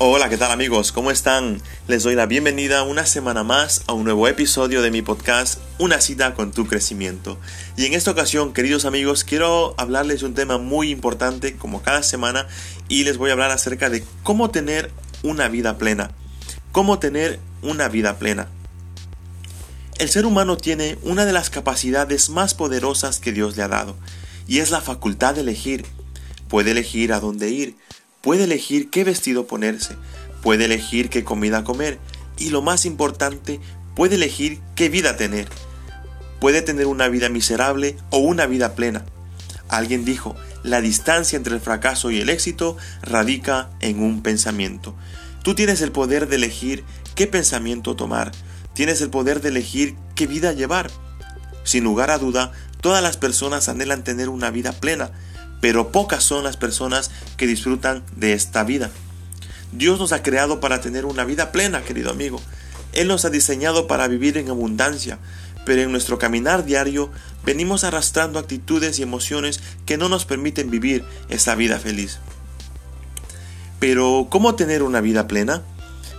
Hola, ¿qué tal amigos? ¿Cómo están? Les doy la bienvenida una semana más a un nuevo episodio de mi podcast Una cita con tu crecimiento. Y en esta ocasión, queridos amigos, quiero hablarles de un tema muy importante como cada semana y les voy a hablar acerca de cómo tener una vida plena. Cómo tener una vida plena. El ser humano tiene una de las capacidades más poderosas que Dios le ha dado y es la facultad de elegir. Puede elegir a dónde ir, puede elegir qué vestido ponerse, puede elegir qué comida comer y lo más importante, puede elegir qué vida tener. Puede tener una vida miserable o una vida plena. Alguien dijo, la distancia entre el fracaso y el éxito radica en un pensamiento. Tú tienes el poder de elegir qué pensamiento tomar, tienes el poder de elegir qué vida llevar. Sin lugar a duda, todas las personas anhelan tener una vida plena, pero pocas son las personas que disfrutan de esta vida. Dios nos ha creado para tener una vida plena, querido amigo. Él nos ha diseñado para vivir en abundancia, pero en nuestro caminar diario venimos arrastrando actitudes y emociones que no nos permiten vivir esa vida feliz. Pero, ¿cómo tener una vida plena?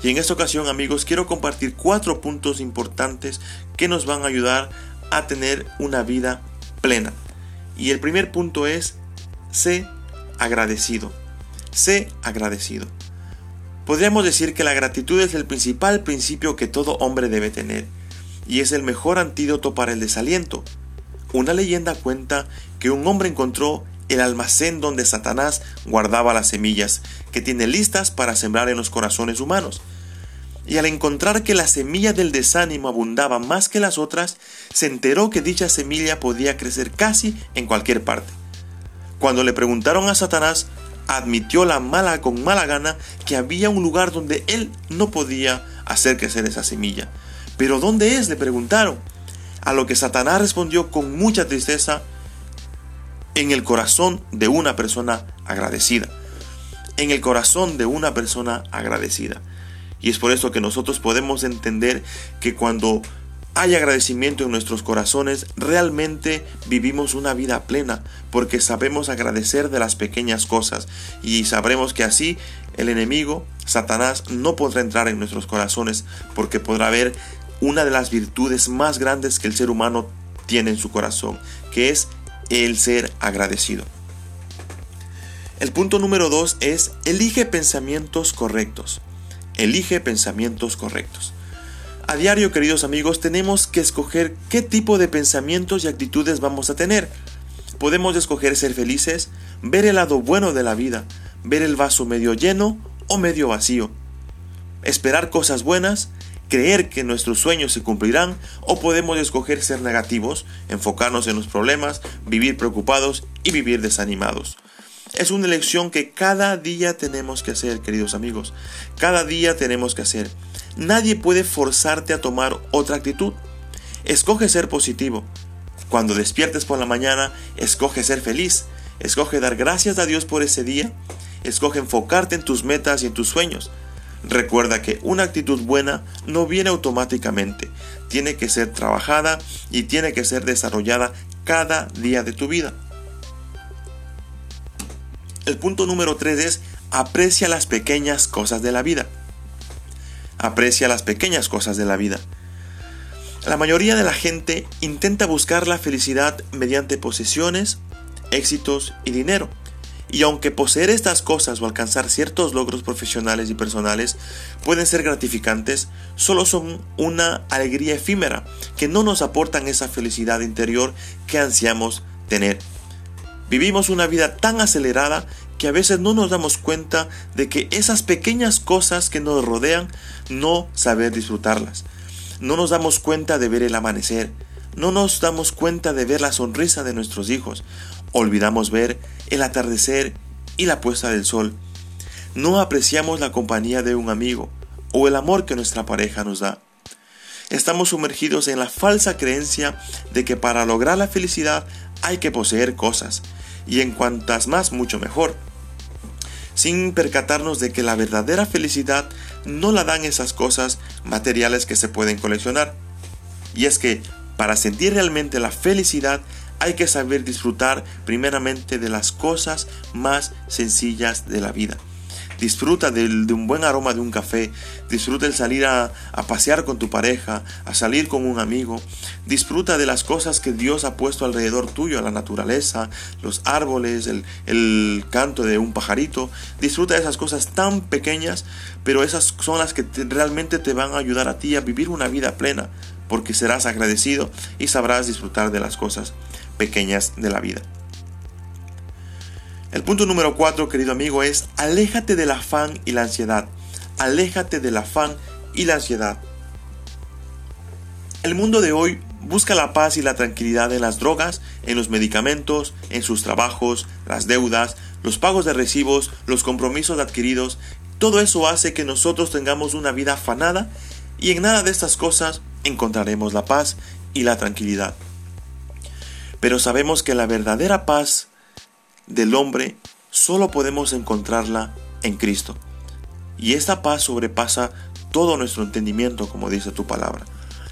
Y en esta ocasión, amigos, quiero compartir cuatro puntos importantes que nos van a ayudar a tener una vida plena. Y el primer punto es sé agradecido. Sé agradecido. Podríamos decir que la gratitud es el principal principio que todo hombre debe tener, y es el mejor antídoto para el desaliento. Una leyenda cuenta que un hombre encontró el almacén donde Satanás guardaba las semillas que tiene listas para sembrar en los corazones humanos. Y al encontrar que la semilla del desánimo abundaba más que las otras, se enteró que dicha semilla podía crecer casi en cualquier parte. Cuando le preguntaron a Satanás, admitió la mala con mala gana que había un lugar donde él no podía hacer crecer esa semilla. ¿Pero dónde es? le preguntaron. A lo que Satanás respondió con mucha tristeza, en el corazón de una persona agradecida. En el corazón de una persona agradecida. Y es por eso que nosotros podemos entender que cuando hay agradecimiento en nuestros corazones, realmente vivimos una vida plena, porque sabemos agradecer de las pequeñas cosas y sabremos que así el enemigo, Satanás, no podrá entrar en nuestros corazones, porque podrá ver una de las virtudes más grandes que el ser humano tiene en su corazón, que es el ser agradecido. El punto número dos es elige pensamientos correctos. Elige pensamientos correctos. A diario, queridos amigos, tenemos que escoger qué tipo de pensamientos y actitudes vamos a tener. Podemos escoger ser felices, ver el lado bueno de la vida, ver el vaso medio lleno o medio vacío. Esperar cosas buenas, creer que nuestros sueños se cumplirán o podemos escoger ser negativos, enfocarnos en los problemas, vivir preocupados y vivir desanimados. Es una elección que cada día tenemos que hacer, queridos amigos. Cada día tenemos que hacer. Nadie puede forzarte a tomar otra actitud. Escoge ser positivo. Cuando despiertes por la mañana, escoge ser feliz. Escoge dar gracias a Dios por ese día. Escoge enfocarte en tus metas y en tus sueños. Recuerda que una actitud buena no viene automáticamente. Tiene que ser trabajada y tiene que ser desarrollada cada día de tu vida. El punto número 3 es aprecia las pequeñas cosas de la vida aprecia las pequeñas cosas de la vida. La mayoría de la gente intenta buscar la felicidad mediante posesiones, éxitos y dinero. Y aunque poseer estas cosas o alcanzar ciertos logros profesionales y personales pueden ser gratificantes, solo son una alegría efímera que no nos aportan esa felicidad interior que ansiamos tener. Vivimos una vida tan acelerada que a veces no nos damos cuenta de que esas pequeñas cosas que nos rodean no saber disfrutarlas. No nos damos cuenta de ver el amanecer, no nos damos cuenta de ver la sonrisa de nuestros hijos, olvidamos ver el atardecer y la puesta del sol. No apreciamos la compañía de un amigo o el amor que nuestra pareja nos da. Estamos sumergidos en la falsa creencia de que para lograr la felicidad hay que poseer cosas, y en cuantas más mucho mejor sin percatarnos de que la verdadera felicidad no la dan esas cosas materiales que se pueden coleccionar. Y es que para sentir realmente la felicidad hay que saber disfrutar primeramente de las cosas más sencillas de la vida. Disfruta de un buen aroma de un café, disfruta el salir a, pasear con tu pareja, a salir con un amigo, disfruta de las cosas que Dios ha puesto alrededor tuyo, la naturaleza, los árboles, el, el canto de un pajarito, disfruta de esas cosas tan pequeñas, pero esas son las que realmente te van a ayudar a ti a vivir una vida plena, porque serás agradecido y sabrás disfrutar de las cosas pequeñas de la vida. El punto número 4, querido amigo, es aléjate del afán y la ansiedad. Aléjate del afán y la ansiedad. El mundo de hoy busca la paz y la tranquilidad en las drogas, en los medicamentos, en sus trabajos, las deudas, los pagos de recibos, los compromisos adquiridos. Todo eso hace que nosotros tengamos una vida afanada y en nada de estas cosas encontraremos la paz y la tranquilidad. Pero sabemos que la verdadera paz del hombre solo podemos encontrarla en Cristo. Y esta paz sobrepasa todo nuestro entendimiento, como dice tu palabra.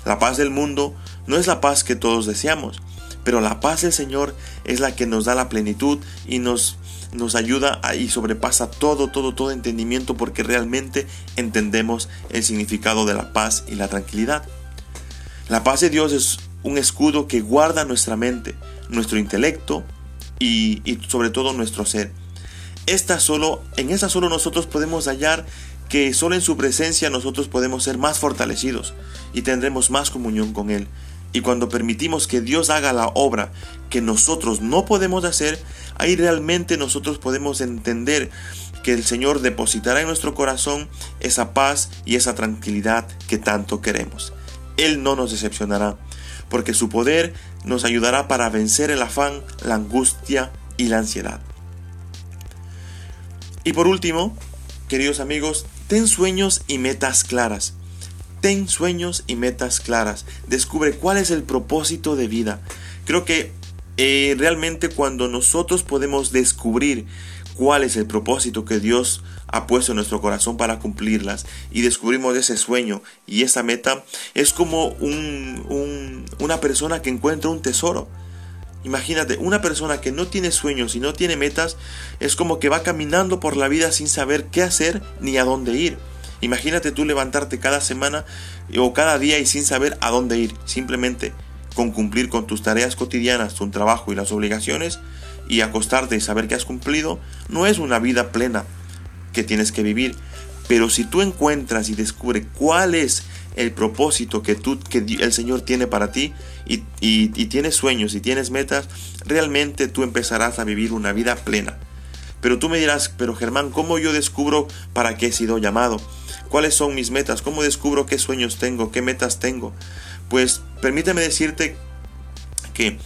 La paz del mundo no es la paz que todos deseamos, pero la paz del Señor es la que nos da la plenitud y nos, nos ayuda y sobrepasa todo, todo, todo entendimiento porque realmente entendemos el significado de la paz y la tranquilidad. La paz de Dios es un escudo que guarda nuestra mente, nuestro intelecto, y, sobre todo nuestro ser. Esta solo, en esta solo nosotros podemos hallar que solo en su presencia nosotros podemos ser más fortalecidos y tendremos más comunión con Él. Y cuando permitimos que Dios haga la obra que nosotros no podemos hacer, ahí realmente nosotros podemos entender que el Señor depositará en nuestro corazón esa paz y esa tranquilidad que tanto queremos. Él no nos decepcionará porque su poder nos ayudará para vencer el afán, la angustia y la ansiedad. Y por último, queridos amigos, ten sueños y metas claras. Ten sueños y metas claras. Descubre cuál es el propósito de vida. Creo que eh, realmente cuando nosotros podemos descubrir cuál es el propósito que Dios ha puesto en nuestro corazón para cumplirlas y descubrimos ese sueño y esa meta, es como una persona que encuentra un tesoro. Imagínate, una persona que no tiene sueños y no tiene metas es como que va caminando por la vida sin saber qué hacer ni a dónde ir. Imagínate tú levantarte cada semana o cada día y sin saber a dónde ir, simplemente con cumplir con tus tareas cotidianas, tu trabajo y las obligaciones y acostarte y saber que has cumplido, no es una vida plena, que tienes que vivir. Pero si tú encuentras y descubres cuál es el propósito que, tú, que el Señor tiene para ti y, y, tienes sueños y tienes metas, realmente tú empezarás a vivir una vida plena. Pero tú me dirás, pero Germán, ¿cómo yo descubro para qué he sido llamado? ¿Cuáles son mis metas? ¿Cómo descubro qué sueños tengo? ¿Qué metas tengo? Pues permíteme decirte que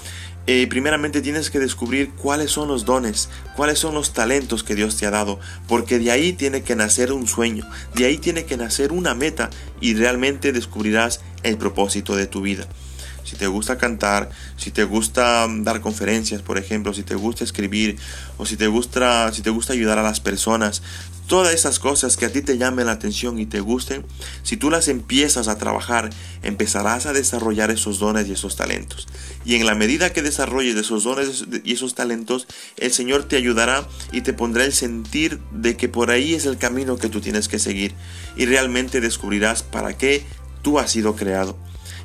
eh, primeramente tienes que descubrir cuáles son los dones, cuáles son los talentos que Dios te ha dado, porque de ahí tiene que nacer un sueño, de ahí tiene que nacer una meta y realmente descubrirás el propósito de tu vida. Si te gusta cantar, si te gusta mm, dar conferencias, por ejemplo, si te gusta escribir o si te gusta si te gusta ayudar a las personas, todas esas cosas que a ti te llamen la atención y te gusten, si tú las empiezas a trabajar, empezarás a desarrollar esos dones y esos talentos. Y en la medida que desarrolles esos dones y esos talentos, el Señor te ayudará y te pondrá el sentir de que por ahí es el camino que tú tienes que seguir. Y realmente descubrirás para qué tú has sido creado.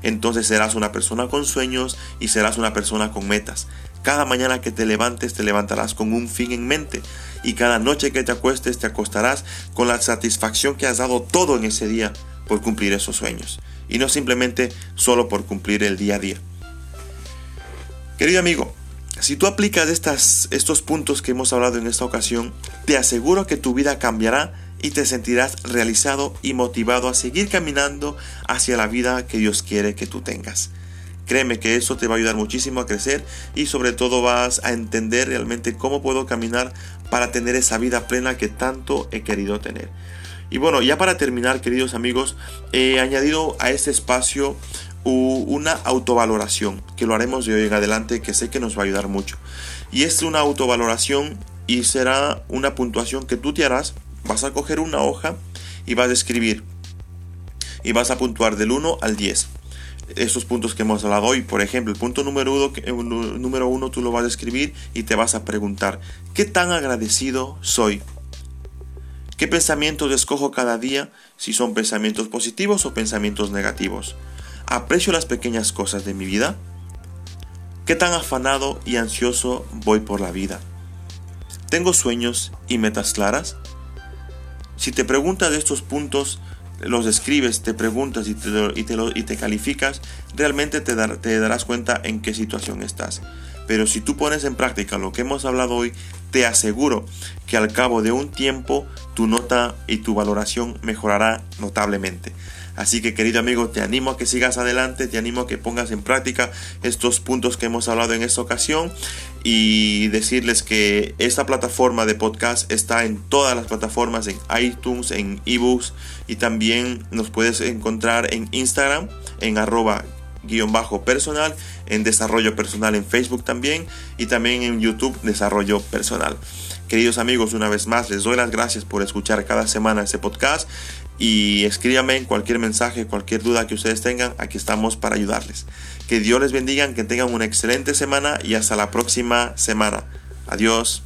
Entonces serás una persona con sueños y serás una persona con metas. Cada mañana que te levantes te levantarás con un fin en mente y cada noche que te acuestes te acostarás con la satisfacción que has dado todo en ese día por cumplir esos sueños y no simplemente solo por cumplir el día a día. Querido amigo, si tú aplicas estas, estos puntos que hemos hablado en esta ocasión, te aseguro que tu vida cambiará y te sentirás realizado y motivado a seguir caminando hacia la vida que Dios quiere que tú tengas. Créeme que eso te va a ayudar muchísimo a crecer y sobre todo vas a entender realmente cómo puedo caminar para tener esa vida plena que tanto he querido tener. Y bueno, ya para terminar, queridos amigos, he añadido a este espacio una autovaloración, que lo haremos de hoy en adelante, que sé que nos va a ayudar mucho. Y es una autovaloración y será una puntuación que tú te harás. Vas a coger una hoja y vas a escribir. Y vas a puntuar del 1 al 10 esos puntos que hemos hablado hoy. Por ejemplo, el punto número uno, eh, número uno tú lo vas a escribir y te vas a preguntar, ¿qué tan agradecido soy? ¿Qué pensamientos escojo cada día? Si son pensamientos positivos o pensamientos negativos. ¿Aprecio las pequeñas cosas de mi vida? ¿Qué tan afanado y ansioso voy por la vida? ¿Tengo sueños y metas claras? Si te preguntas de estos puntos, los escribes, te preguntas y te, y te, y te calificas, realmente te, te darás cuenta en qué situación estás. Pero si tú pones en práctica lo que hemos hablado hoy, te aseguro que al cabo de un tiempo tu nota y tu valoración mejorará notablemente. Así que querido amigo, te animo a que sigas adelante, te animo a que pongas en práctica estos puntos que hemos hablado en esta ocasión y decirles que esta plataforma de podcast está en todas las plataformas, en iTunes, en ebooks y también nos puedes encontrar en Instagram en arroba guion bajo personal, en desarrollo personal en Facebook también y también en YouTube desarrollo personal. Queridos amigos, una vez más les doy las gracias por escuchar cada semana este podcast y escríbame cualquier mensaje, cualquier duda que ustedes tengan, aquí estamos para ayudarles. Que Dios les bendiga, que tengan una excelente semana y hasta la próxima semana. Adiós.